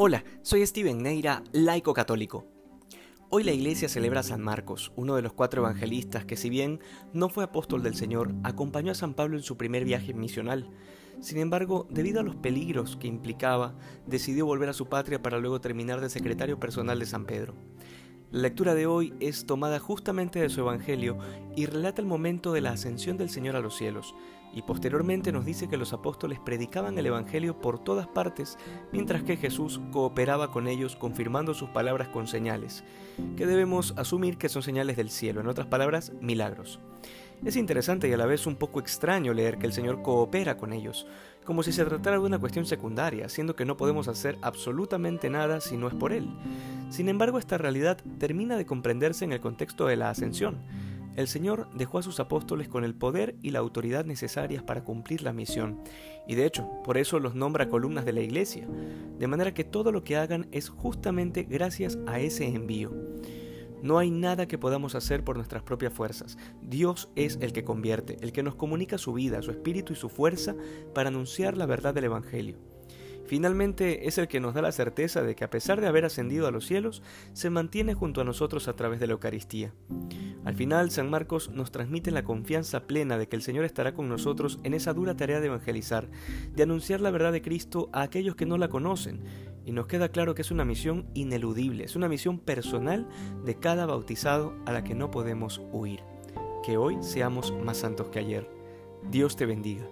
Hola, soy Steven Neira, laico católico. Hoy la iglesia celebra a San Marcos, uno de los cuatro evangelistas que si bien no fue apóstol del Señor, acompañó a San Pablo en su primer viaje misional. Sin embargo, debido a los peligros que implicaba, decidió volver a su patria para luego terminar de secretario personal de San Pedro. La lectura de hoy es tomada justamente de su Evangelio y relata el momento de la ascensión del Señor a los cielos, y posteriormente nos dice que los apóstoles predicaban el Evangelio por todas partes, mientras que Jesús cooperaba con ellos confirmando sus palabras con señales, que debemos asumir que son señales del cielo, en otras palabras, milagros. Es interesante y a la vez un poco extraño leer que el Señor coopera con ellos, como si se tratara de una cuestión secundaria, siendo que no podemos hacer absolutamente nada si no es por Él. Sin embargo, esta realidad termina de comprenderse en el contexto de la ascensión. El Señor dejó a sus apóstoles con el poder y la autoridad necesarias para cumplir la misión, y de hecho, por eso los nombra columnas de la iglesia, de manera que todo lo que hagan es justamente gracias a ese envío. No hay nada que podamos hacer por nuestras propias fuerzas. Dios es el que convierte, el que nos comunica su vida, su espíritu y su fuerza para anunciar la verdad del Evangelio. Finalmente es el que nos da la certeza de que a pesar de haber ascendido a los cielos, se mantiene junto a nosotros a través de la Eucaristía. Al final, San Marcos nos transmite la confianza plena de que el Señor estará con nosotros en esa dura tarea de evangelizar, de anunciar la verdad de Cristo a aquellos que no la conocen, y nos queda claro que es una misión ineludible, es una misión personal de cada bautizado a la que no podemos huir. Que hoy seamos más santos que ayer. Dios te bendiga.